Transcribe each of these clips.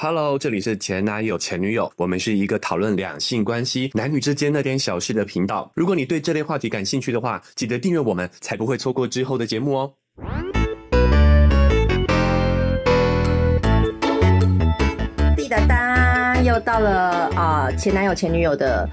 Hello，这里是前男友前女友，我们是一个讨论两性关系、男女之间那点小事的频道。如果你对这类话题感兴趣的话，记得订阅我们，才不会错过之后的节目哦。滴答答，又到了啊、前男友前女友的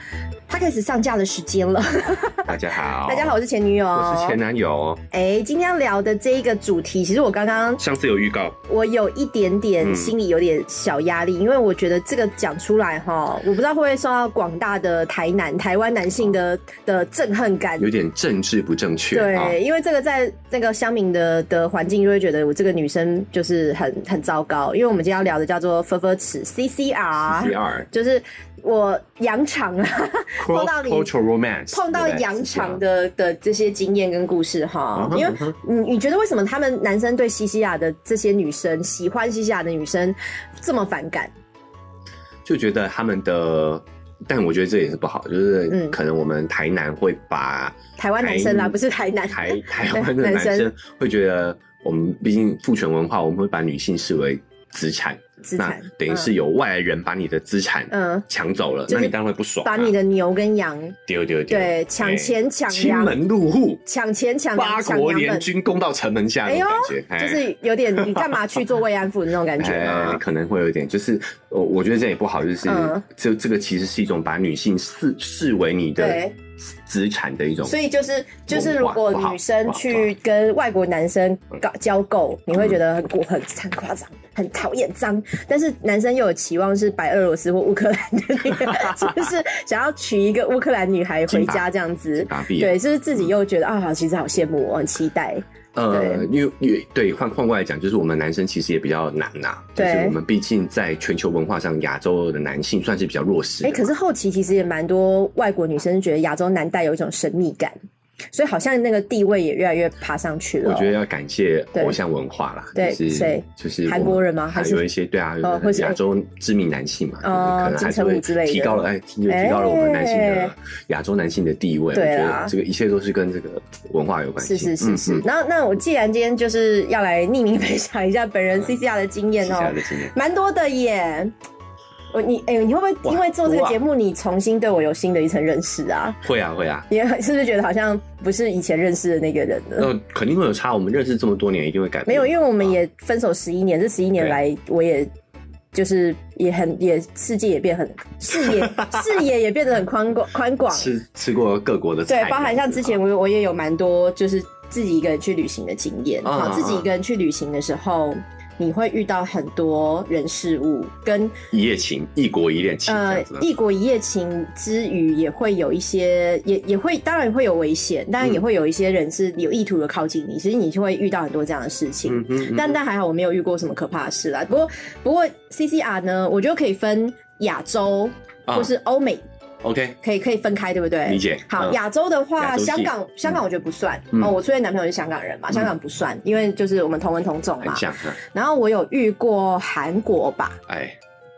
开始上架的时间了。大家好，大家好，我是前女友，我是前男友。哎，今天要聊的这一个主题，其实我刚刚上次有预告，我有一点点嗯心里有点小压力，因为我觉得这个讲出来哈，我不知道会不会受到广大的台南、台湾男性的的憎恨感。有点政治不正确。啊对，因为这个在那个乡民的的环境，就会觉得我这个女生就是很很糟糕。因为我们今天要聊的叫做“分分尺 ”（CCR），第二就是我扬长啊，碰到你碰到扬长的的这些经验跟故事哈因为你你觉得为什么他们男生对西西亚的这些女生喜欢西西亚的女生这么反感？就觉得他们的，但我觉得这也是不好，就是嗯。可能我们台南会把台湾男生啦，不是台南。台台湾的男生 会觉得，我们毕竟父权文化，我们会把女性视为资产，那资产，等于是有外来人把你的资产嗯，抢走了，那你当然会不爽啊，把你的牛跟羊丢丢丢，对抢钱抢亲羊门入户，抢钱抢八国联，军攻到城门下那种感觉，哎。就是有点你干嘛去做慰安妇的那种感觉？可能会有一点，就是我我觉得这也不好，就是嗯这这个其实是一种把女性视视为你的对资产的一种，所以就是就是，如果女生去跟外国男生搞交媾，你会觉得很过很很夸张，很讨厌脏。但是男生又有期望是白俄罗斯或乌克兰的女人，就是想要娶一个乌克兰女孩回家这样子。对，就是自己又觉得啊，其实好羡慕，我很期待。呃，因为因为对换换过来讲，就是我们男生其实也比较难呐、就是我们毕竟在全球文化上，亚洲的男性算是比较弱势的哎、嘛。可是后期其实也蛮多外国女生觉得亚洲男带有一种神秘感，所以好像那个地位也越来越爬上去了哦。我觉得要感谢对偶像文化啦，对就是谁就是韩国人吗还有一些对啊，亚洲知名男性嘛，可能还是会提高了哎，提提高了我们男性哎的亚洲男性的地位。我觉对啊得这个一切都是跟这个文化有关系。是是是是嗯，那那我既然今天就是要来匿名分享一下本人 CCR 的经验接哦。蛮多的耶。我你哎、你会不会因为做这个节目，你重新对我有新的一层认识啊？会啊会啊，你是不是觉得好像不是以前认识的那个人了？那肯定会有差。我们认识这么多年，一定会改变。没有，因为我们也分手十一年，这十一年对来，我也就是也很也世界也变很视野 视野也变得很宽广宽广。吃吃过各国的菜，对，包含像之前我我也有蛮多就是自己一个人去旅行的经验。啊好，自己一个人去旅行的时候，你会遇到很多人事物，跟一夜情，异国一恋情呃。异国一夜情之余，也会有一些也也会当然会有危险，当然也嗯会有一些人是有意图的靠近你，其实你就会遇到很多这样的事情。嗯哼，嗯但但还好我没有遇过什么可怕的事啦。不过不过 CCR 呢，我觉得可以分亚洲啊或是欧美，OK，可以可以分开，对不对？理解。好，嗯。亚洲的话，香港香港我觉得不算、嗯。哦。我初恋男朋友是香港人嘛，香港不算，因为就是我们同文同种嘛。然后我有遇过韩国吧，哎，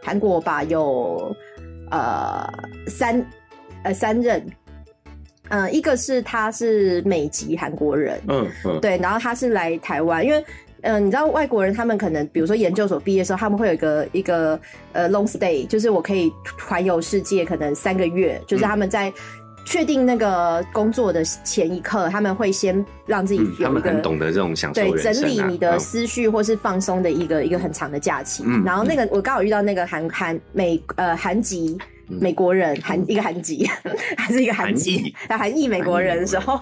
韩国吧有呃三呃三任，呃一个是他是美籍韩国人，嗯嗯，对，然后他是来台湾，因为。嗯、你知道外国人他们可能，比如说研究所毕业的时候，他们会有一个一个呃 long stay，就是我可以环游世界，可能三个月，就是他们在确定那个工作的前一刻，他们会先让自己有一个、们很懂得这种享受对整理你的嗯思绪或是放松的一个一个很长的假期。嗯然后那个我刚好遇到那个韩韩美呃韩籍美国人韩一个韩籍 还是一个韩籍他韩裔美国人的时候，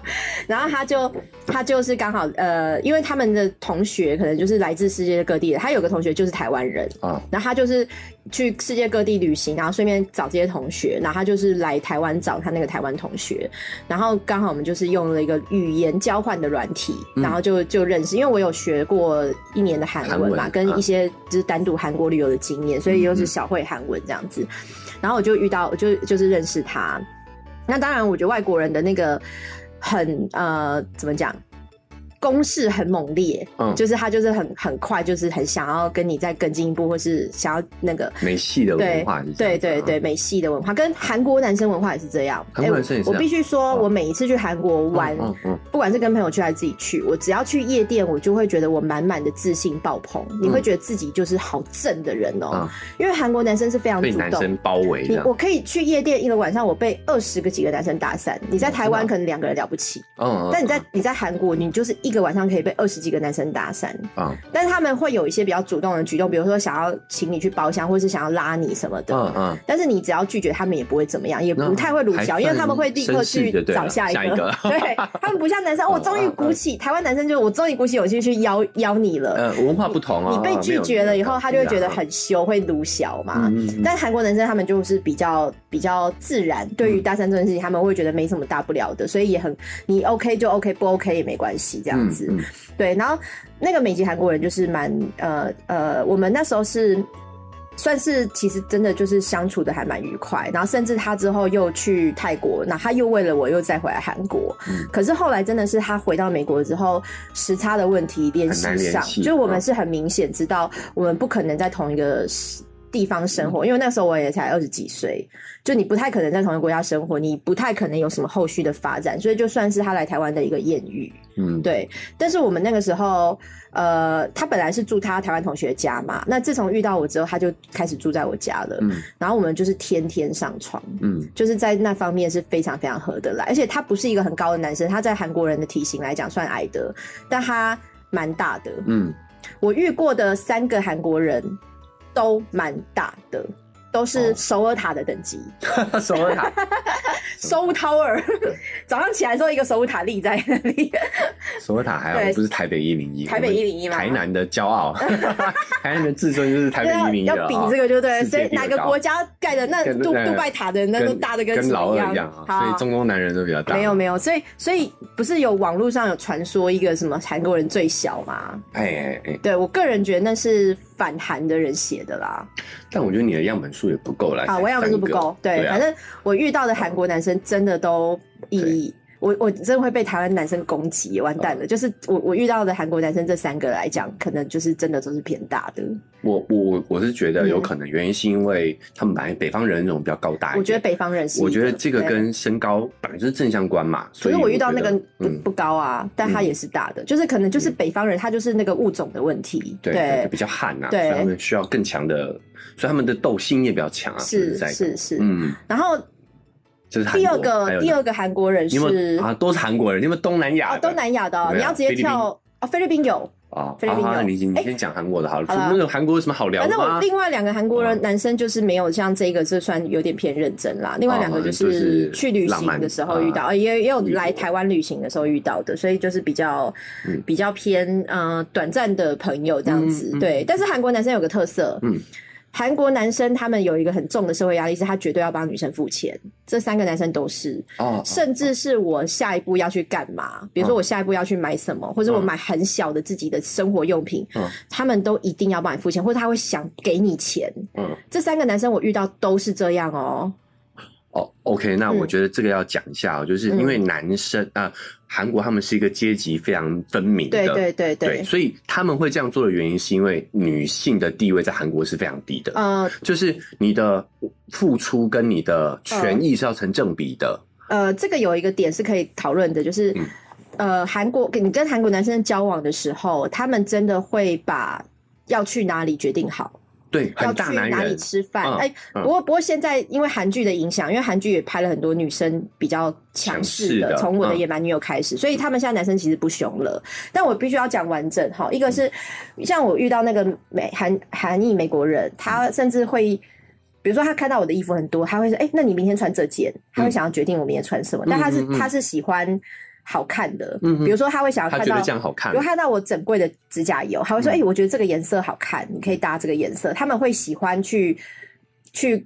然后他就他就是刚好呃，因为他们的同学可能就是来自世界各地的，他有个同学就是台湾人，啊，然后他就是去世界各地旅行，然后顺便找这些同学，然后他就是来台湾找他那个台湾同学，然后刚好我们就是用了一个语言交换的软体，嗯。然后就就认识，因为我有学过一年的韩文嘛，跟一些就是单独韩国旅游的经验，所以又是小会韩文这样子，然后我就遇到，就就是认识他。那当然，我觉得外国人的那个很呃，怎么讲？攻势很猛烈，嗯就是他就是很很快，就是很想要跟你再更进一步，或是想要那个。美系的文化对对对，美系的文化跟韩国男生文化也是这样。韩国男生也是这样我必须说，哦我每一次去韩国玩，嗯嗯不管是跟朋友去还是自己去，我只要去夜店，我就会觉得我满满的自信爆棚。你会觉得自己就是好正的人哦、嗯因为韩国男生是非常被主动。男生包围你我，可以去夜店一个晚上，我被二十个几个男生打散。你在台湾可能两个人了不起，嗯，但你在你在韩国，你就是一个晚上可以被二十几个男生搭讪。啊但是他们会有一些比较主动的举动，比如说想要请你去包厢，或是想要拉你什么的。嗯嗯，但是你只要拒绝，他们也不会怎么样，也不太会鲁小，因为他们会立刻去找下一个。对他们不像男生，我终于鼓起台湾男生就我终于鼓起勇气去邀邀你了。呃，文化不同啊，你被拒绝了以后，他就会觉得很很羞，会鲁小嘛。嗯但韩国男生他们就是比较比较自然，对于搭讪这件事情，他们会觉得没什么大不了的，所以也很你 OK 就 OK，不 OK 也没关系这样子。嗯嗯对，然后那个美籍韩国人就是蛮呃呃，我们那时候是。算是其实真的就是相处的还蛮愉快，然后甚至他之后又去泰国，那他又为了我又再回来韩国。嗯可是后来真的是他回到美国之后，时差的问题联系上，系就我们嗯是很明显知道我们不可能在同一个时地方生嗯活，因为那时候我也才二十几岁，就你不太可能在同一个国家生活，你不太可能有什么后续的发展，所以就算是他来台湾的一个艳遇。嗯，对，但是我们那个时候，呃，他本来是住他台湾同学家嘛，那自从遇到我之后，他就开始住在我家了。嗯然后我们就是天天上床，嗯就是在那方面是非常非常合得来，而且他不是一个很高的男生，他在韩国人的体型来讲算矮的，但他蛮大的。嗯，我遇过的三个韩国人都蛮大的。都是哦。首尔塔的等级，首尔塔，首 Tower，早上起来的时候，一个首尔塔立在那里。首尔塔还好，不是台北一零一，台北一零一吗？台南的骄傲，台南的自尊就是台北一零一要比这个就对所以哪个国家盖的那杜杜拜塔的那都大的什跟老二一样啊，所以中东男人都比较大。没有没有，所以所以不是有网络上有传说一个什么韩国人最小吗？哎哎哎，对我个人觉得那是反韩的人写的啦。但我觉得你的样本数也不够啦啊，我样本数不够，对，啊反正我遇到的韩国男生真的都以。我我真的会被台湾男生攻击，完蛋了！就是我我遇到的韩国男生这三个来讲，可能就是真的都是偏大的。我我我是觉得嗯有可能原因是因为他们本来北方人那种比较高大一点，我觉得北方人是，我觉得这个跟身高本来就是正相关嘛。所以我遇到那个不不高啊，但他也是大的，就是可能就是北方人，他就是那个物种的问题。对对比较悍啊，所对以他们需要更强的，所以他们的斗性也比较强啊。是是是。嗯，然后第二个第二个韩国人是啊？都是韩国人，你们东南亚哦东南亚的你要直接跳哦菲律宾有，啊？菲律宾有你先讲韩国的好了。那个韩国有什么好聊反正我？另外两个韩国人嗯男生就是没有像这个，这算有点偏认真啦。另外两个就是是去旅行的时候遇到，呃也也有来台湾旅行的时候遇到的，所以就是比较嗯比较偏呃短暂的朋友这样子嗯嗯。对，但是韩国男生有个特色，嗯韩国男生他们有一个很重的社会压力，是他绝对要帮女生付钱。这三个男生都是，哦，甚至是我下一步要去干嘛，比如说我下一步要去买什么，或者我买很小的自己的生活用品，嗯。他们都一定要帮你付钱，或者他会想给你钱。嗯。这三个男生我遇到都是这样哦。哦，OK，那嗯。我觉得这个要讲一下哦，就是因为男生啊，韩国他们是一个阶级非常分明的，对对对对，对，所以他们会这样做的原因，是因为女性的地位在韩国是非常低的，呃。就是你的付出跟你的权益是要成正比的。呃，这个有一个点是可以讨论的，就是、嗯。呃，韩国你跟韩国男生交往的时候，他们真的会把要去哪里决定好。对，要去哪里，吃饭？嗯哎、嗯不过不过现在因为韩剧的影响，因为韩剧也拍了很多女生比较强势的，从我的嗯野蛮女友开始，所以他们现在男生其实不凶了。但我必须要讲完整哈，一个是像我遇到那个美韩韩裔美国人，他甚至会。比如说，他看到我的衣服很多，他会说：“哎、那你明天穿这件。”他会想要决定我明天穿什么，但他是他是喜欢好看的。比如说，他会想要看到他觉得这样好看比如，看到我整柜的指甲油，他会说：“嗯哎、我觉得这个颜色好看，你可以搭这个颜色。”他们会喜欢去去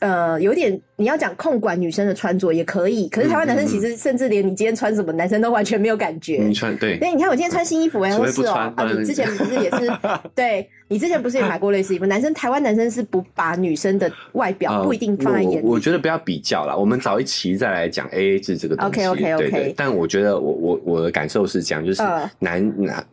呃，有点你要讲控管女生的穿着也可以，可是台湾男生其实甚至连你今天穿什么，男生都完全没有感觉。你穿对，那，你看我今天穿新衣服，哎，是哦，啊，你之前不是也是？对你之前不是也买过类似衣服？男生台湾男生是不把女生的外表不一定放在眼里。我觉得不要比较了，我们早一期再来讲 A A 制这个东西。OK OK OK。但我觉得我我我的感受是这样，就是男男呃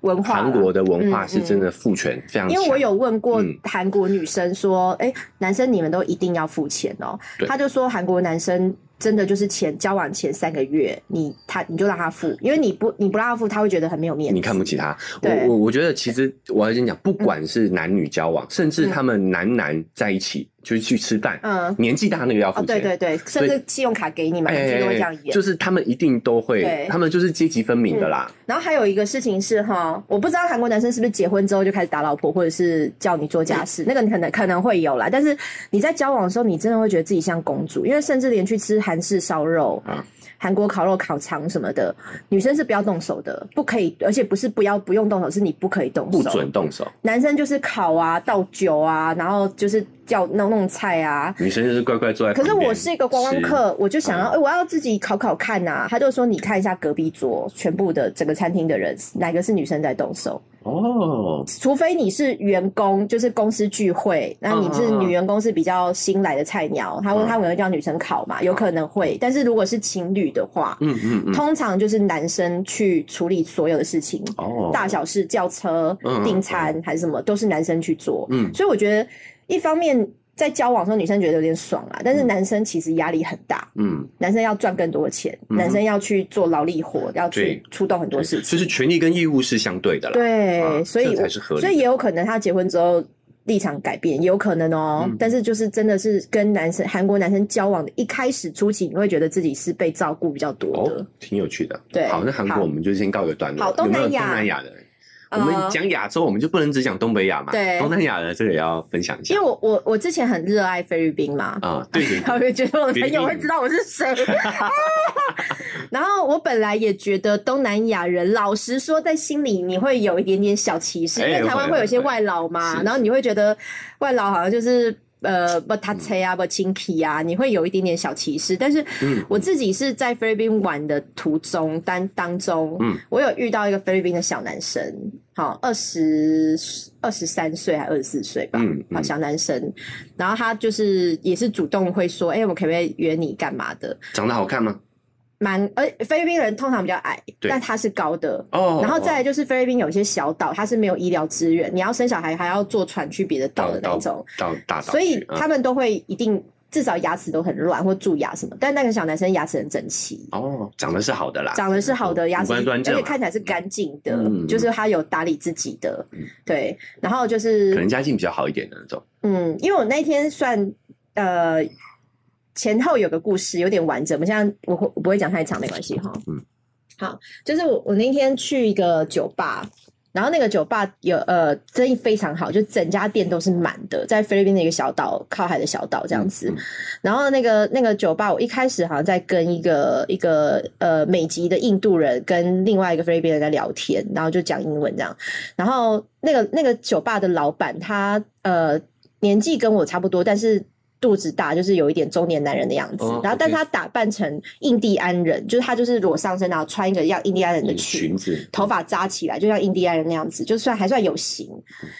文化韩国的文化是真的父权非常。因为我有问过韩国女生说，哎，男生你们都一定要付钱哦。他就说，韩国男生真的就是前交往前三个月，你他你就让他付，因为你不你不让他付，他会觉得很没有面子，你看不起他。我我我觉得其实我要先讲，不管是男女交往，甚至他们男男在一起。就是去吃饭，嗯，年纪大那个要付钱，对对对，甚至信用卡给你嘛，就会这样演。就是他们一定都会，他们就是阶级分明的啦。然后还有一个事情是哈，我不知道韩国男生是不是结婚之后就开始打老婆，或者是叫你做家事，那个你可能可能会有啦。但是你在交往的时候，你真的会觉得自己像公主，因为甚至连去吃韩式烧肉啊。韩国烤肉、烤肠什么的，女生是不要动手的，不可以，而且不是不要不用动手，是你不可以动手，不准动手。男生就是烤啊、倒酒啊，然后就是叫弄弄菜啊。女生就是乖乖坐在。可是我是一个观光客，我就想要，哎，我要自己考考看呐。他就说，你看一下隔壁桌，全部的整个餐厅的人，哪个是女生在动手？哦，除非你是员工，就是公司聚会，那你是女员工是比较新来的菜鸟，他会他可能会叫女生考嘛，有可能会。但是如果是情侣的话，嗯嗯，通常就是男生去处理所有的事情，哦，大小事叫车、订餐还是什么，都是男生去做。嗯，所以我觉得一方面。在交往的时候，女生觉得有点爽啊，但是男生其实压力很大。嗯，男生要赚更多的钱，男生要去做劳力活，要去出动很多事情。就是权利跟义务是相对的啦。对，所以才是合理。所以也有可能他结婚之后立场改变，也有可能哦。但是就是真的是跟男生韩国男生交往的一开始初期，你会觉得自己是被照顾比较多的，挺有趣的。对，好，那韩国我们就先告个段落。好，东南亚，东南亚的。我们讲亚洲，我们就不能只讲东北亚嘛？对，东南亚的这个也要分享一下。因为我我我之前很热爱菲律宾嘛，啊，对，我就觉得我的朋友会知道我是谁。然后我本来也觉得东南亚人，老实说，在心里你会有一点点小歧视，因为台湾会有些外劳嘛，然后你会觉得外劳好像就是。呃，不他车啊，不亲皮啊，你会有一点点小歧视。但是我自己是在菲律宾玩的途中当当中，嗯，我有遇到一个菲律宾的小男生，好，二十二十三岁还二十四岁吧，嗯，好小男生，然后他就是也是主动会说，哎，我可不可以约你干嘛的？长得好看吗？蛮，而菲律宾人通常比较矮，但他是高的。哦，然后再来就是菲律宾有一些小岛，它是没有医疗资源，你要生小孩还要坐船去别的岛的那种。到大岛，所以他们都会一定至少牙齿都很乱或蛀牙什么。但那个小男生牙齿很整齐。哦，长得是好的啦，长得是好的牙齿，而且看起来是干净的，就是他有打理自己的。对，然后就是可能家境比较好一点的那种。嗯，因为我那天算呃。前后有个故事，有点完整。我们现在我会我不会讲太长，没关系哈。嗯，好，就是我我那天去一个酒吧，然后那个酒吧有呃生意非常好，就整家店都是满的，在菲律宾的一个小岛，靠海的小岛这样子。然后那个那个酒吧，我一开始好像在跟一个一个呃美籍的印度人跟另外一个菲律宾人在聊天，然后就讲英文这样。然后那个那个酒吧的老板，他呃年纪跟我差不多，但是。肚子大，就是有一点中年男人的样子，然后但他打扮成印第安人，就是他就是裸上身，然后穿一个像印第安人的裙子，头发扎起来，就像印第安人那样子，就算还算有型。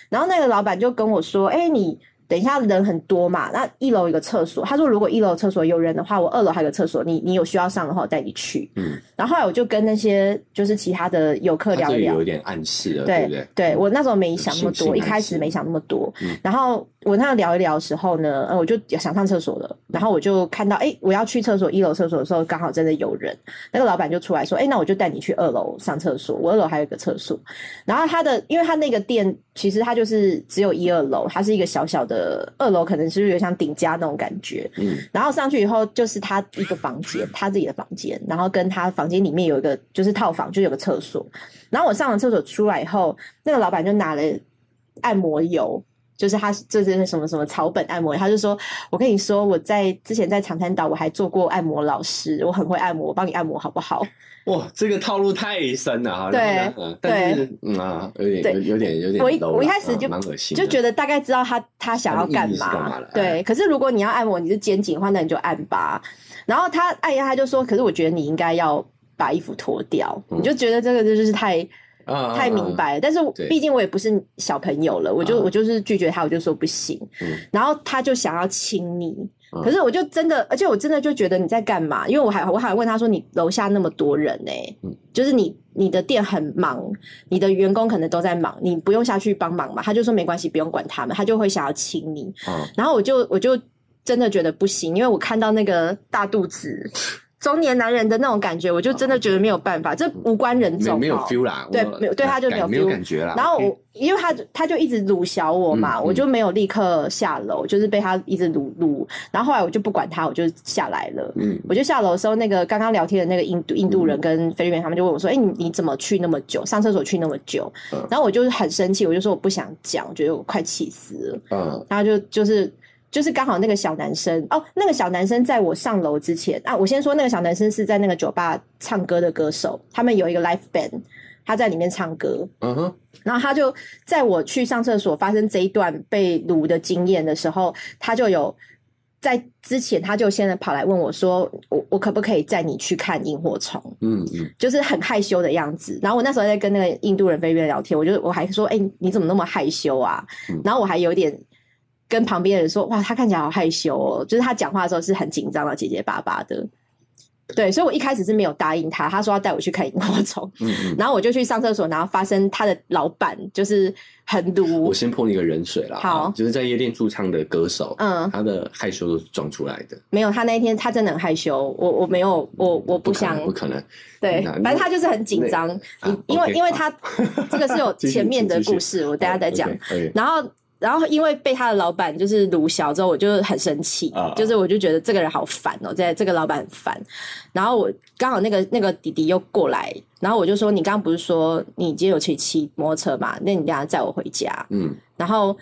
然后那个老板就跟我说：“哎，你。”等一下，人很多嘛，那一楼有个厕所。他说，如果一楼厕所有人的话，我二楼还有个厕所，你你有需要上的话，我带你去。嗯。然后后来我就跟那些就是其他的游客聊聊，有一点暗示了，对不对？对我那时候没想那么多，一开始没想那么多。然后我那样聊一聊的时候呢，我就想上厕所了。然后我就看到，哎，我要去厕所一楼厕所的时候，刚好真的有人。那个老板就出来说，哎，那我就带你去二楼上厕所。我二楼还有一个厕所。然后他的，因为他那个店其实他就是只有一二楼，它是一个小小的。呃，二楼可能是有点像顶家那种感觉，嗯，然后上去以后就是他一个房间，他自己的房间，然后跟他房间里面有一个就是套房，就有个厕所。然后我上完厕所出来以后，那个老板就拿了按摩油，就是他这是什么什么草本按摩，他就说我跟你说我在之前在长滩岛我还做过按摩老师，我很会按摩，我帮你按摩好不好？哇，这个套路太深了哈。对，但是嗯啊，有点有有点有点。我一我一开始就蛮恶心，就觉得大概知道他他想要干嘛。对，可是如果你要按摩你是肩颈的话，那你就按吧。然后他按一下他就说，可是我觉得你应该要把衣服脱掉，你就觉得这个就是太。太明白了，但是毕竟我也不是小朋友了，我就我就是拒绝他，我就说不行。然后他就想要亲你，可是我就真的，而且我真的就觉得你在干嘛？因为我还我还问他说，你楼下那么多人呢，就是你你的店很忙，你的员工可能都在忙，你不用下去帮忙嘛？他就说没关系，不用管他们，他就会想要亲你。然后我就我就真的觉得不行，因为我看到那个大肚子。中年男人的那种感觉，我就真的觉得没有办法，这无关人种，没有 feel 啦。对，没有对他就没有 feel 感觉啦。然后我，因为他他就一直辱小我嘛，我就没有立刻下楼，就是被他一直撸撸。然后后来我就不管他，我就下来了。嗯，我就下楼的时候，那个刚刚聊天的那个印度印度人跟菲律宾他们就问我说：“哎，你你怎么去那么久？上厕所去那么久？”然后我就是很生气，我就说我不想讲，我觉得我快气死了。嗯，然后就就是。就是刚好那个小男生哦，那个小男生在我上楼之前啊，我先说那个小男生是在那个酒吧唱歌的歌手，他们有一个 live band，他在里面唱歌，嗯哼，然后他就在我去上厕所发生这一段被掳的经验的时候，他就有在之前他就先跑来问我说，我我可不可以载你去看萤火虫？嗯嗯，就是很害羞的样子。然后我那时候在跟那个印度人菲律宾聊天，我就我还说，哎，你怎么那么害羞啊？然后我还有点。跟旁边的人说：“哇，他看起来好害羞哦，就是他讲话的时候是很紧张的，结结巴巴的。”对，所以我一开始是没有答应他。他说要带我去看萤火虫，然后我就去上厕所，然后发生他的老板就是很毒。我先泼你个冷水啦，好，就是在夜店驻唱的歌手，嗯，他的害羞都是装出来的。没有，他那一天他真的很害羞。我我没有，我我不想，不可能。对，反正他就是很紧张，因为因为他 这个是有前面的故事，我等下再讲。然后。然后因为被他的老板就是鲁小之后，我就很生气，就是我就觉得这个人好烦哦，在这个老板很烦。然后我刚好那个那个弟弟又过来，然后我就说：“你刚刚不是说你今天有去骑摩托车嘛？那你等下载我回家。”嗯，然后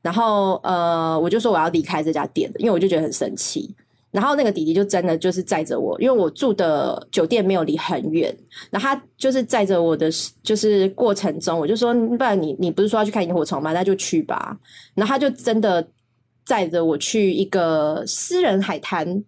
然后呃，我就说我要离开这家店因为我就觉得很生气。然后那个弟弟就真的就是载着我，因为我住的酒店没有离很远，然后他就是载着我的，就是过程中我就说，不然你你不是说要去看萤火虫吗？那就去吧。然后他就真的载着我去一个私人海滩，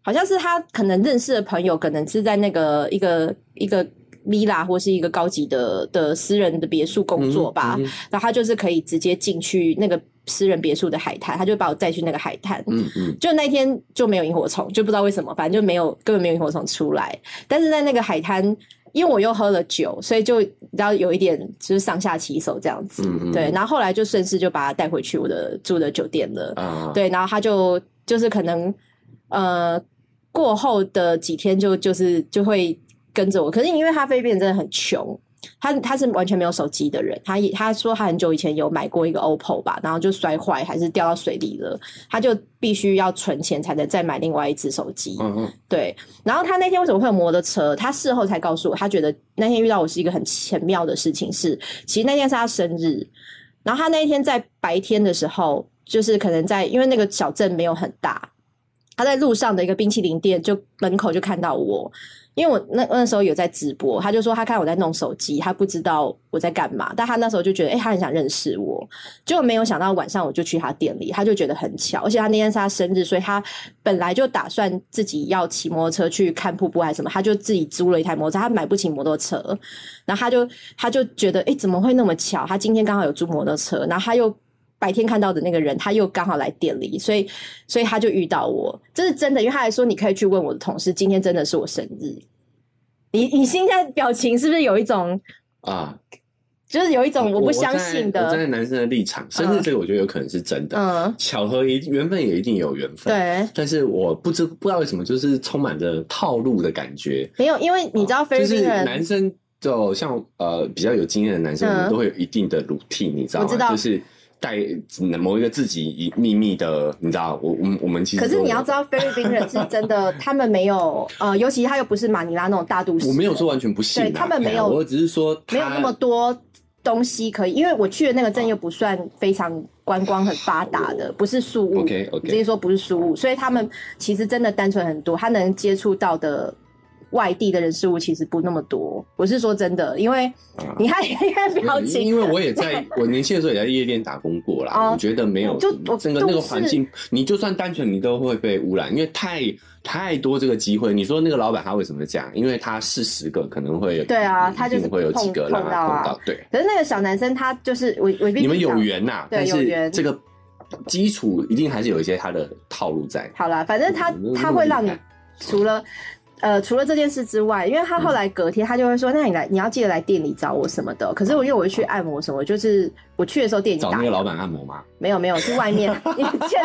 好像是他可能认识的朋友，可能是在那个一个一个 villa 或是一个高级的的私人的别墅工作吧。然后他就是可以直接进去那个。私人别墅的海滩，他就把我带去那个海滩。嗯嗯，就那天就没有萤火虫，就不知道为什么，反正就没有，根本没有萤火虫出来。但是在那个海滩，因为我又喝了酒，所以就然后有一点就是上下其手这样子。嗯嗯，对。然后后来就顺势就把他带回去我的住的酒店了。啊，对。然后他就就是可能呃过后的几天就就是就会跟着我，可是因为他菲律宾真的很穷。他他是完全没有手机的人，他也他说他很久以前有买过一个 OPPO 吧，然后就摔坏还是掉到水里了，他就必须要存钱才能再买另外一只手机。嗯嗯，对。然后他那天为什么会有摩托车？他事后才告诉我，他觉得那天遇到我是一个很奇妙的事情，是其实那天是他生日，然后他那一天在白天的时候，就是可能在因为那个小镇没有很大，他在路上的一个冰淇淋店就门口就看到我。因为我那那时候有在直播，他就说他看我在弄手机，他不知道我在干嘛，但他那时候就觉得，哎，他很想认识我，就没有想到晚上我就去他店里，他就觉得很巧，而且他那天是他生日，所以他本来就打算自己要骑摩托车去看瀑布还是什么，他就自己租了一台摩托车，他买不起摩托车，然后他就他就觉得，哎，怎么会那么巧？他今天刚好有租摩托车，然后他又。白天看到的那个人，他又刚好来店里，所以，所以他就遇到我，这是真的，因为他还说你可以去问我的同事，今天真的是我生日。你你现在表情是不是有一种啊，就是有一种我不相信的？站在男生的立场，生日这个我觉得有可能是真的，嗯，巧合一缘分也一定有缘分，对。但是我不知不知道为什么，就是充满着套路的感觉。没有，因为你知道，菲律宾人男生就像呃比较有经验的男生，都会有一定的 routine，你知道吗？就是。带某一个自己秘密的，你知道，我我我们其实可是你要知道，菲律宾人是真的，他们没有呃，尤其他又不是马尼拉那种大都市。我没有说完全不信，对他们没有，我只是说没有那么多东西可以，因为我去的那个镇又不算非常观光很发达的，不是宿务。OK，OK 直接说不是宿务，所以他们其实真的单纯很多，他能接触到的外地的人事物其实不那么多。我是说真的，因为啊你看，你看表情，因为我也在我年轻的时候也在夜店打工过啦，哦我觉得没有，就我整个那个环境，你就算单纯你都会被污染，因为太太多这个机会。你说那个老板他为什么这样？因为他是十个可能会有，对啊他就是会有几个让他碰碰到啊，对，可是那个小男生他就是我我你们有缘呐，对但是有缘这个基础一定还是有一些他的套路在。好啦，反正他嗯他会让你除了呃除了这件事之外，因为他后来隔天他就会说，那你来你要记得来店里找我什么的。可是我因为我去按摩什么，就是我去的时候店已经打烊找那个老板按摩吗？没有没有去外面你见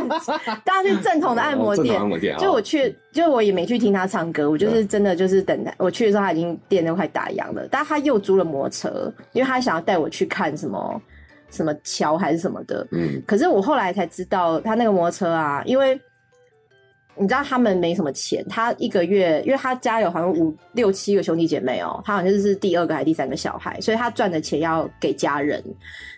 大家去正统的按摩店。统按摩店，就我哦去，就我也没去听他唱歌，我就是真的就是等他我去的时候，他已经店都快打烊了，但他又租了摩托车，因为他想要带我去看什么什么桥还是什么的。嗯。可是我后来才知道，他那个摩托车啊，因为你知道他们没什么钱，他一个月，因为他家有好像五六七个兄弟姐妹哦、他好像就是第二个还是第三个小孩，所以他赚的钱要给家人，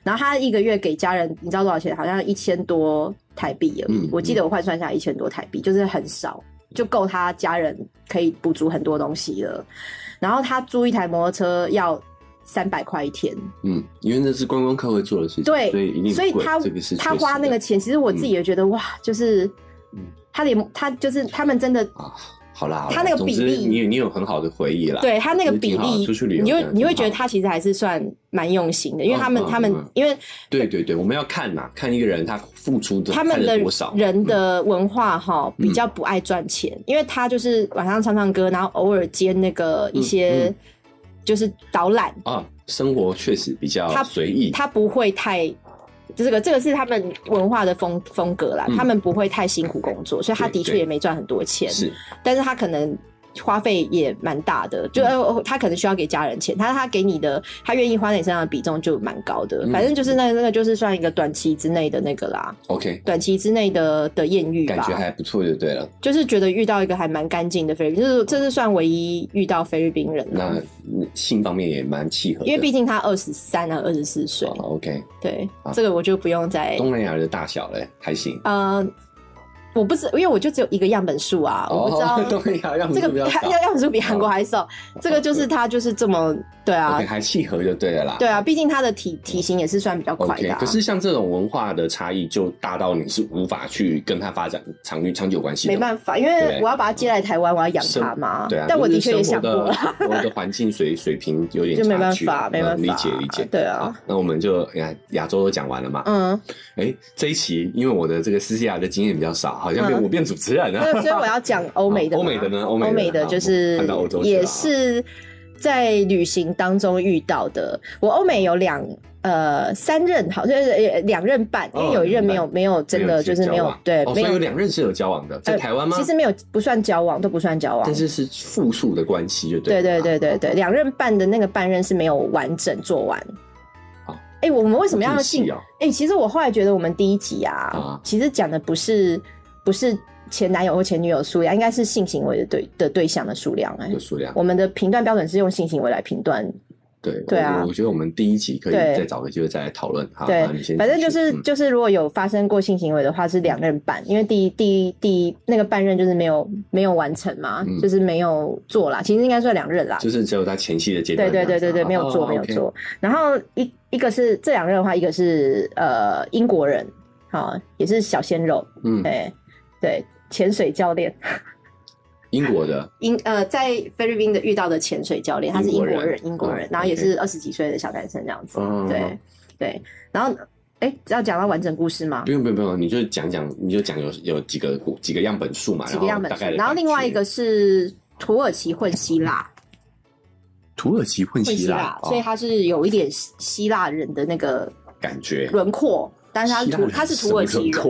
然后他一个月给家人，你知道多少钱？好像一千多台币而已。嗯我记得我换算下来一千多台币，就是很少，就够他家人可以补足很多东西了。然后他租一台摩托车要三百块一天，嗯，因为那是观光客会做的事情，对，所以一定所以他他花那个钱，其实我自己也觉得、哇，就是嗯他连他就是他们真的。啊，好啦，好啦他那个比例你你有很好的回忆啦，对他那个比例，出去旅游你会你会觉得他其实还是算蛮用心的，因为他们、他们、嗯因为对对对，我们要看呐，看一个人他付出的看他们的多少，人的文化哈嗯。比较不爱赚钱，因为他就是晚上唱唱歌，然后偶尔接那个一些嗯。就是导览，啊，生活确实比较他随意，他不会太。这个这个是他们文化的风风格啦，嗯。他们不会太辛苦工作，所以他的确也没赚很多钱。是。但是他可能花费也蛮大的，就、他可能需要给家人钱，他他给你的，他愿意花在你身上的比重就蛮高的。嗯。反正就是那那个就是算一个短期之内的那个啦，OK，短期之内的的艳遇吧。感，觉还不错就对了。就是觉得遇到一个还蛮干净的菲律宾，就是这是算唯一遇到菲律宾人那性方面也蛮契合，因为毕竟他二十三啊，二十四岁，哦 OK，对，啊。这个我就不用再东南亚的大小嘞还行，呃，我不知，因为我就只有一个样本数啊，我不知道哦东南亚样这个子比较少要样本数比韩国还少，这个就是他就是这么对啊还契合就对了啦。对啊，毕竟他的体体型也是算比较快的、啊。可是像这种文化的差异，就大到你是无法去跟他发展长长久关系的。没办法，因为我要把他接来台湾，我要养生他嘛。对啊，但我的确也想过了。我的环境水水平有点就没办法没办法嗯理解理解。对啊，那我们就亚亚洲都讲完了嘛。嗯，哎，这一期因为我的这个斯西亚的经验比较少，好像变嗯我变主持人了。所以我要讲 欧美的嘛。欧美的呢欧美的欧美的就是也是在旅行当中遇到的。我欧美有两呃三任，好像两任半，因为哦有一任没两有没有真的就是没有对没有所以有两任是有交往的，在呃台湾吗？其实没有不算交往，都不算交往但。是是复数的关系，就对对了对对对对，两任半的那个半任是没有完整做完。好哎、我们为什么要细哦哎、其实我后来觉得我们第一集啊，啊其实讲的不是不是前男友或前女友数量，应该是性行为的对的对象的数量、哎有，数量。我们的评断标准是用性行为来评断。对对啊我我觉得我们第一集可以再找个机会再来讨论。哈，对反正就是就是，如果有发生过性行为的话，是两任半，因为第一第一第一那个半任就是没有没有完成嘛，嗯就是没有做啦，其实应该算两任啦。就是只有在前期的阶段对。对对对对，没有做哦没有做。然后一一个是这两任的话，一个是呃英国人，好、也是小鲜肉，嗯，哎、对，潜水教练，英国的？英呃在菲律宾的遇到的潜水教练，他是英国人，英国人然后也是二十几岁的小男生这样子，哦对对，然后哎，要讲到完整故事吗？不？用不用不用，你就讲讲，你就讲有有几个几个样本数嘛，几个样本然后另外一个是土耳其混希腊，土耳其混混希希腊，所以哦他是有一点希希腊人的那个感觉，轮廓，但是他土他是土耳其人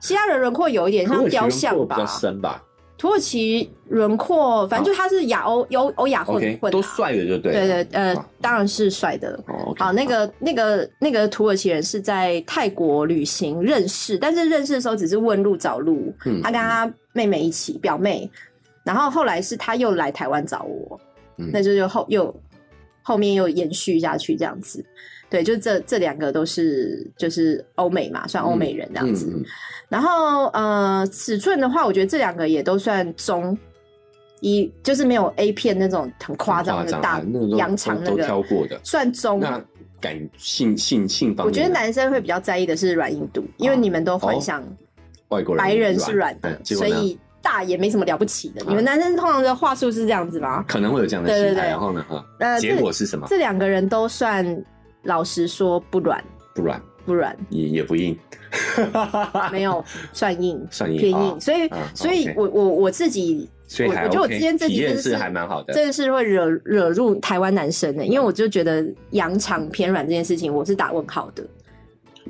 希腊人轮廓有一点像雕像吧。土耳其轮廓比较，深吧。土耳其轮廓，反正就他是亚欧欧欧亚混混啊，都帅的就对了，对对呃，当然是帅的。好，那个、那个、那个土耳其人是在泰国旅行认识，但是认识的时候只是问路找路。嗯。他跟他妹妹一起，表妹，然后后来是他又来台湾找我，嗯。那就就后又后面又延续下去这样子。对，就这这两个都是就是欧美嘛，算欧美人这样子。嗯嗯然后呃，尺寸的话，我觉得这两个也都算中，一就是没有 A 片那种很夸张的大啊那个都羊肠那都都挑个，过的。算中。那感性性性方面，我觉得男生会比较在意的是软硬度，因为你们都幻想外国人白人是软的所以大也没什么了不起的。啊你们男生通常的话术是这样子吗？可能会有这样的心态，对然后呢，结果是什么？这两个人都算老实说不软不软不软，也也不硬，没有算硬，算硬啊偏硬。所以啊所以我我我自己。所以还我我觉得我今天这体验是集真的是还蛮好的。真的是会惹惹入台湾男生的，因为我就觉得羊肠偏软这件事情，我是打问号的，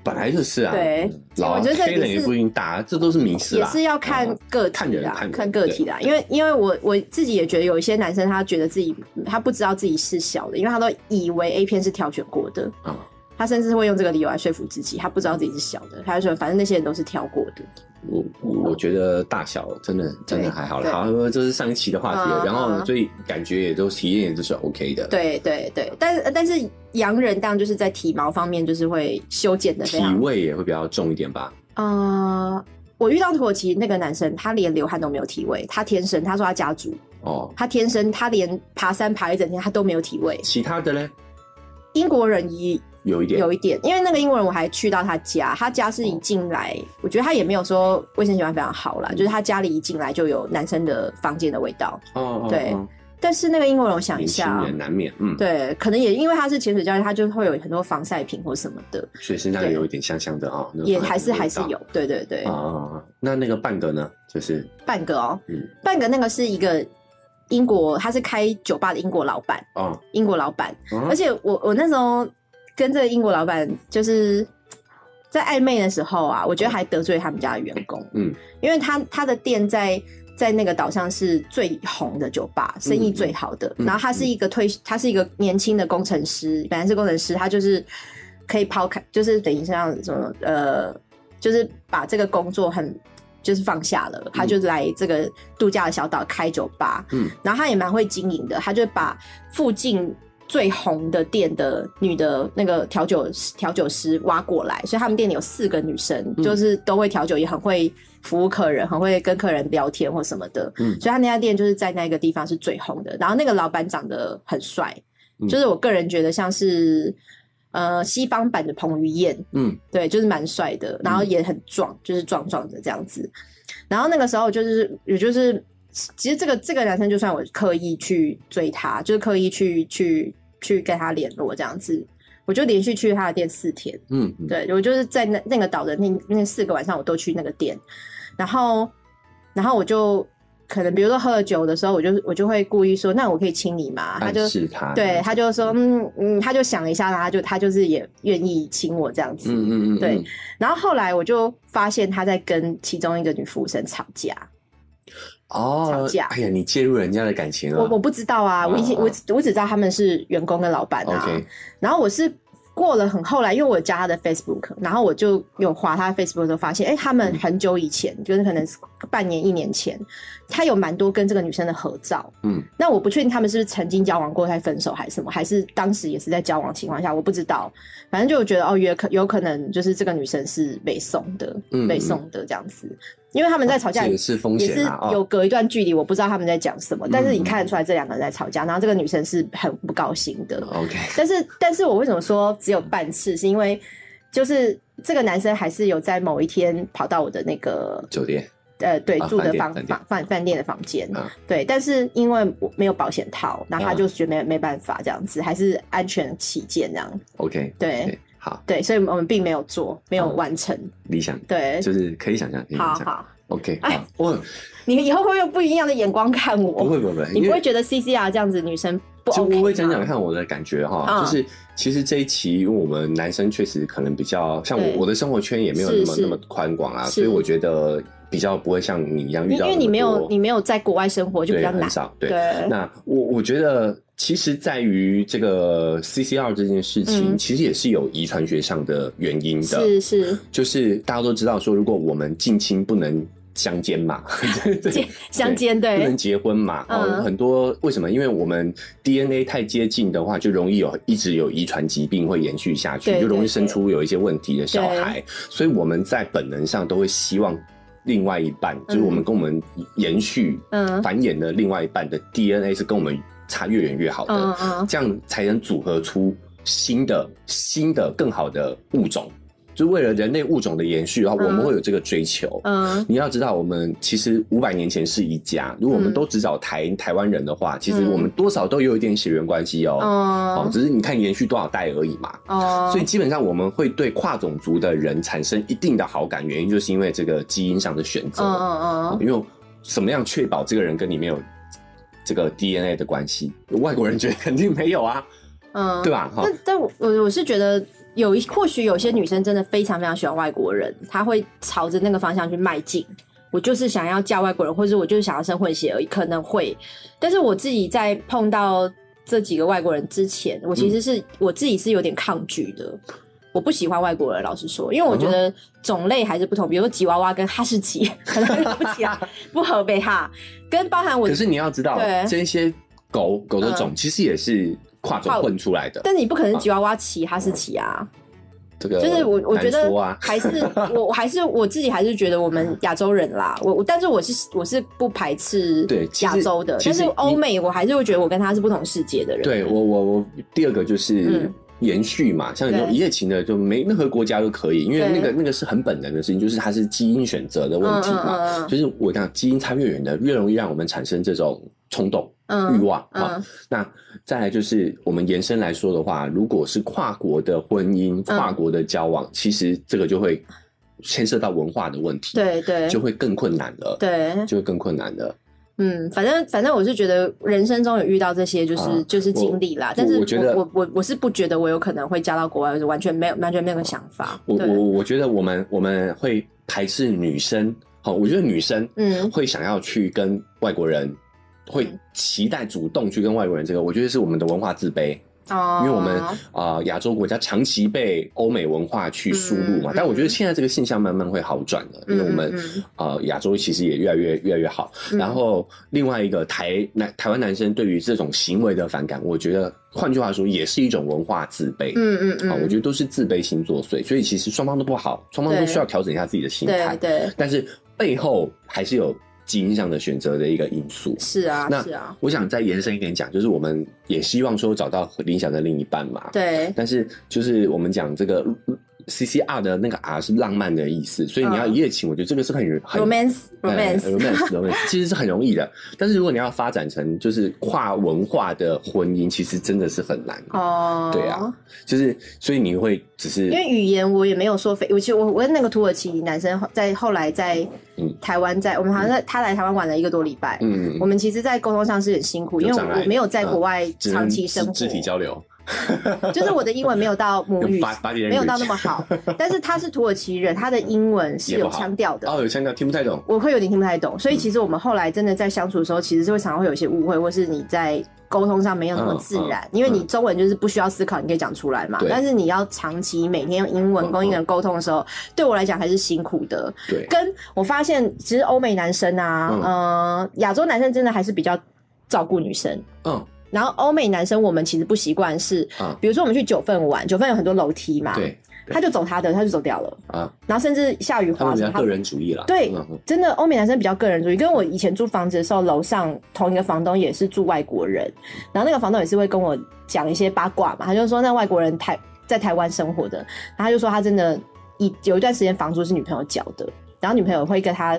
本来就是啊，对嗯老我觉得黑人也不一定大，这都是迷失也。是要看啊个体的，看个体的。因为因为我我自己也觉得有一些男生他觉得自己他不知道自己是小的，因为他都以为 A 片是挑选过的，啊，他甚至会用这个理由来说服自己，他不知道自己是小的，他就说反正那些人都是挑过的。我我我觉得大小真的真的还好了。好，这是上一期的话题然后所以感觉也都体验也都是 OK 的。，对对对，但是但是洋人当然就是在体毛方面就是会修剪的体味也会比较重一点吧。呃，我遇到土耳其那个男生，他连流汗都没有体味，他天生，他说他家族，哦，他天生，他连爬山爬一整天他都没有体味。其他的呢，英国人也有一点。有一点，因为那个英国人我还去到他家，他家是一进来，我觉得他也没有说卫生习惯非常好啦，就是他家里一进来就有男生的房间的味道。哦，哦对。哦。但是那个英国人，我想一下啊，难免，嗯，对，可能也因为他是潜水教练，他就会有很多防晒品或什么的，所以身上对。有一点香香的啊，那种也还是还是有，对对对，啊啊。啊那那个半个呢，就是半个哦，嗯。半个那个是一个英国，他是开酒吧的英国老板，哦，英国老板，啊而且我我那时候跟这个英国老板就是在暧昧的时候啊，我觉得还得罪他们家的员工，嗯，因为他他的店在在那个岛上是最红的酒吧，生意最好的，嗯然后他是一个退，他是一个年轻的工程师，本来是工程师，他就是可以抛开，就是等于像什么呃，就是把这个工作很。就是放下了，他就来这个度假的小岛开酒吧，嗯，然后他也蛮会经营的，他就把附近最红的店的女的那个调酒调酒师挖过来，所以他们店里有四个女生，嗯就是都会调酒，也很会服务客人，很会跟客人聊天或什么的。嗯所以他那家店就是在那个地方是最红的。然后那个老板长得很帅，嗯就是我个人觉得像是呃西方版的彭于晏，嗯对，就是蛮帅的，然后也很壮，就是壮壮的这样子。然后那个时候就是，也就是，其实这个这个男生，就算我刻意去追他，就是刻意去去去跟他联络这样子，我就连续去他的店四天。嗯，嗯，对我就是在那那个岛的那那四个晚上，我都去那个店，然后然后我就可能比如说喝了酒的时候，我就我就会故意说，那我可以亲你吗？他就对，他就说，嗯嗯，他就想了一下，然后他就他就是也愿意亲我这样子。嗯嗯嗯，对嗯，然后后来我就发现他在跟其中一个女服务生吵架，哦吵，架。哎呀，你介入人家的感情啊，我我不知道啊，我以前啊。我只我只知道他们是员工跟老板啊。OK，然后我是过了很后来，因为我有加他的 Facebook，然后我就有划他的 Facebook 的时候发现，哎，他们很久以前，就是可能半年一年前，他有蛮多跟这个女生的合照。嗯，那我不确定他们是不是曾经交往过才分手还是什么，还是当时也是在交往情况下，我不知道。反正就觉得哦，有可有可能就是这个女生是被送的，嗯。被送的这样子，因为他们在吵架也是有隔一段距离，我不知道他们在讲什么，但是你嗯看得出来这两个人在吵架，然后这个女生是很不高兴的。OK，但是，但是我为什么说只有半次？是因为就是这个男生还是有在某一天跑到我的那个酒店。呃对啊住的房饭饭店房饭饭店的房间，啊。对，但是因为我没有保险套，然后他啊。就觉得没没办法这样子，还是安全起见这样，，OK，对好，对，所以我们并没有做，没有啊完成，理想。对，就是可以想象，可以好想象。好，，OK，哎好，我 你以后会用不一样的眼光看不我，会不会，不会你不会觉得 CCR 这样子女生不就 OK 我会讲吗讲看我的感觉哈，嗯就是其实这一期，因为我们男生确实可能比较像我我的生活圈也没有那么那么宽广啊，所以我觉得比较不会像你一样遇到因因为你没有你没有在国外生活就比较难对很，少。对，那我我觉得，其实在于这个 CCR 这件事情，嗯其实也是有遗传学上的原因的。是是，就是大家都知道说，如果我们近亲不能相奸嘛，结相奸不能，结婚嘛。哦，嗯很多为什么？因为我们 DNA 太接近的话，就容易有一直有遗传疾病会延续下去，对就容易生出有一些问题的小孩。所以我们在本能上都会希望另外一半，就是我们跟我们延续嗯繁衍的另外一半的 DNA 是跟我们差越远越好的，嗯嗯这样才能组合出新的、新的、更好的物种。就为了人类物种的延续的话，嗯我们会有这个追求。嗯你要知道，我们其实五百年前是一家。如果我们嗯都只找台台湾人的话，其实嗯我们多少都有一点血缘关系哦。哦，嗯只是你看延续多少代而已嘛。哦，所以基本上我们会对跨种族的人产生一定的好感，原因就是因为这个基因上的选择。嗯哦嗯因为怎么样确保这个人跟你没有这个 DNA 的关系？外国人觉得肯定没有啊，嗯，对吧？哈、但但我我我是觉得有一或许有些女生真的非常非常喜欢外国人，她会朝着那个方向去迈进。我就是想要嫁外国人，或者我就是想要生混血而已，可能会。但是我自己在碰到这几个外国人之前，我其实是、我自己是有点抗拒的。我不喜欢外国人，老实说，因为我觉得种类还是不同。比如说吉娃娃跟哈士奇，可能对不起啊，不合 贝哈，跟包含我可是你要知道对，这些狗狗的种嗯其实也是跨种混出来的。但是你不可能吉娃娃骑哈士奇啊，这个就是我我觉得还是我我还是我自己还是觉得我们 亚洲人啦，我我但是我是我是不排斥对亚洲的，但是欧美我还是会觉得我跟他是不同世界的人。对我我我第二个就是嗯延续嘛，像你说对一夜情的就没任何国家都可以，因为那个那个是很本能的事情，就是它是基因选择的问题嘛。嗯嗯嗯嗯就是我讲基因差越远的，越容易让我们产生这种冲动、嗯欲望嗯啊。那再来就是我们延伸来说的话，如果是跨国的婚姻、跨国的交往，其实这个就会牵涉到文化的问题，对对就会更困难了。对，就会更困难了。嗯，反正反正我是觉得人生中有遇到这些就是、啊就是经历啦，但是我觉得我我我是不觉得我有可能会嫁到国外，我完全没有完全没有个想法。我我我觉得我们我们会排斥女生，好，我觉得女生嗯会想要去跟外国人，会期待主动去跟外国人，这个我觉得是我们的文化自卑。哦，因为我们啊亚、洲国家长期被欧美文化去输入嘛，嗯但我觉得现在这个现象慢慢会好转了，因为我们嗯嗯呃亚洲其实也越来越越来越好。嗯然后另外一个台男台湾男生对于这种行为的反感，我觉得换句话说也是一种文化自卑。嗯嗯嗯，啊、我觉得都是自卑心作祟，所以其实双方都不好，双方都需要调整一下自己的心态。对对但是背后还是有基因上的选择的一个因素。是啊那是啊，我想再延伸一点讲，就是我们也希望说找到理想的另一半嘛。。对但是就是我们讲这个 C C R 的那个 R 是浪漫的意思，所以你要嗯一夜情，我觉得这个是很很 romance 哎 romance，romance romance 其实是很容易的。但是如果你要发展成就是跨文化的婚姻，其实真的是很难。哦，对啊，就是所以你会只是因为语言我也没有说非，我其实我我跟那个土耳其男生在后来在嗯。台湾在，我们好像在他来台湾玩了一个多礼拜，嗯我们其实，在沟通上是很辛苦，因为我没有在国外长期生活，肢肢体交流，就是我的英文没有到母语没有到那么好，但是他是土耳其人，他的英文是有腔调的。哦，有腔调听不太懂。我会有点听不太懂，所以其实我们后来真的在相处的时候，其实是会常常会有一些误会，或是你在沟通上没有那么自然，因为你中文就是不需要思考，你可以讲出来嘛。但是你要长期每天用英文嗯跟英文沟通的时候，对我来讲还是辛苦的。对，跟我发现，其实欧美男生啊，嗯。呃，亚洲男生真的还是比较照顾女生。嗯，然后欧美男生我们其实不习惯是，啊。比如说我们去九份玩，九份有很多楼梯嘛，对他就走他的，他就走掉了，啊，然后甚至下雨滑什么，他比较个人主义啦。对真的欧美男生比较个人主义。跟我以前租房子的时候，楼上同一个房东也是住外国人，然后那个房东也是会跟我讲一些八卦嘛，他就说那外国人台在台湾生活的，然后他就说他真的一有一段时间房租是女朋友缴的，然后女朋友会跟他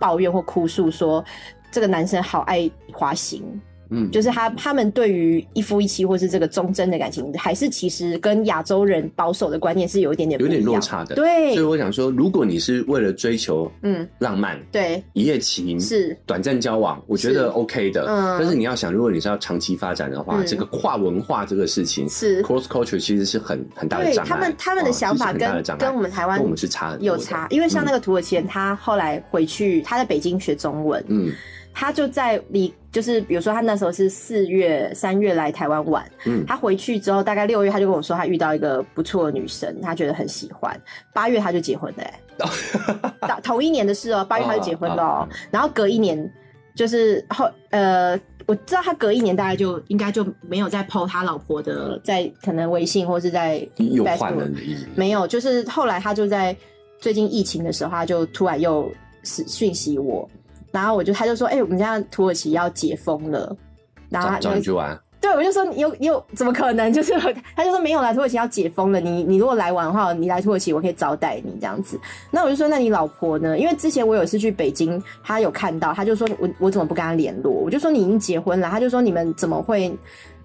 抱怨或哭诉说这个男生好爱滑行。嗯，就是他他们对于一夫一妻或是这个忠贞的感情，还是其实跟亚洲人保守的观念是有一点点有点落差的。对。所以，我想说，如果你是为了追求嗯，浪漫、对，一夜情、是。短暂交往，我觉得 OK 的。嗯。但是你要想，如果你是要长期发展的话，嗯。这个跨文化这个事情是，cross culture 其实是很很大的障碍。他们他们的哦想法跟跟我们台湾跟我们是差有差，因为像那个土耳其人，他后来回去，他在北京学中文，嗯。他就在离就是比如说他那时候是四月、三月来台湾玩，嗯。他回去之后大概六月他就跟我说他遇到一个不错的女生，他觉得很喜欢，八月他就结婚了、欸，同一年的事哦、八月他就结婚了、然后隔一年就是后呃。我知道他隔一年大概就应该就没有再 PO 他老婆的，在可能微信或是在又换 Facebook 了的意思？没有，就是后来他就在最近疫情的时候，他就突然又是讯息我，然后我就他就说，哎、我们家土耳其要解封了，然后找他就找你去玩，对我就说你有你有怎么可能？就是 他就说没有来，土耳其要解封了，你你如果来玩的话，你来土耳其我可以招待你这样子。那我就说那你老婆呢？因为之前我有一次去北京，他有看到，他就说我我怎么不跟他联络？我就说你已经结婚了，他就说你们怎么会？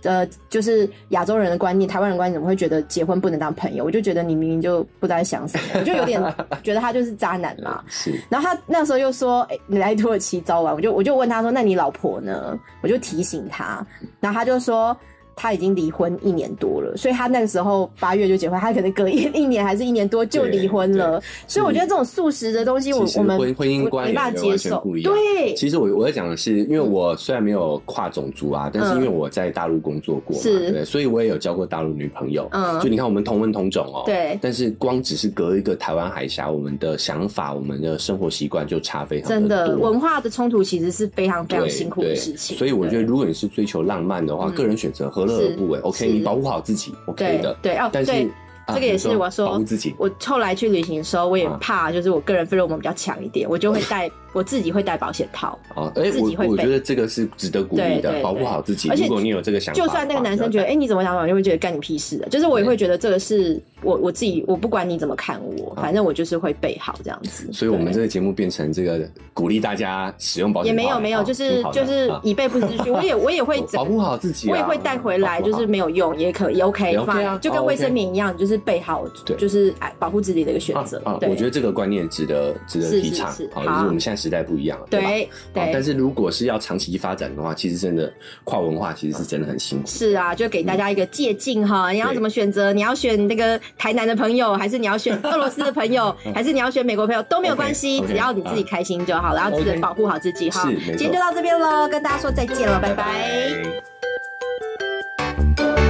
呃，就是亚洲人的观念，台湾人观念怎么会觉得结婚不能当朋友？我就觉得你明明就不知道在想什么，我就有点觉得他就是渣男嘛。是然后他那时候又说：“哎、你来土耳其早晚。”我就我就问他说：“那你老婆呢？”我就提醒他，然后他就说他已经离婚一年多了，所以他那个时候八月就结婚，他可能隔一一年还是一年多就离婚了。所以我觉得这种素食的东西，我我们婚婚姻观没办法接受完全不一。样。对，其实我我在讲的是，因为我虽然没有跨种族啊，但是因为我在大陆工作过嘛，是。对，所以我也有交过大陆女朋友。嗯。就你看我们同文同种哦，对。但是光只是隔一个台湾海峡，我们的想法、我们的生活习惯就差非常真的多文化的冲突其实是非常非常辛苦的事情。所以我觉得，如果你是追求浪漫的话，嗯。个人选择何乐而不为？OK，你保护好自己，OK 的。对对哦但是这个也是我说。我后来去旅行的时候，我也啊怕，就是我个人费洛蒙比较强一点，我就会 带我自己会带保险套。啊，哎、自己会我我觉得这个是值得鼓励的，对对保护好自己。而且如果你有这个想法，就算那个男生觉得，哎、哎，你怎么想法，我就会觉得干你屁事的。就是我也会觉得这个是我我自己，我不管你怎么看我，反正我就是会备好这样子。所以我们这个节目变成这个鼓励大家使用保险套也没有没有，啊就是就是啊以备不时之需。我也我也会 保护好自己啊，我也会带回来，就是没有用也可以 OK 也 OK 啊就跟哦卫生棉一样，就是备好，对就是哎保护自己的一个选择。啊，对，我觉得这个观念值得值得提倡是是。好，好就是我们现在时代不一样了，对吧？对，但是如果是要长期发展的话，其实真的跨文化其实是真的很辛苦。是啊，就给大家一个借鉴哈，你要怎么选择？你要选那个台南的朋友，还是你要选俄罗斯的朋友，还是你要选美国朋友都没有关系只要你自己开心就好，然后记得保护好自己哈。是今天就到这边喽，跟大家说再见了，拜拜。拜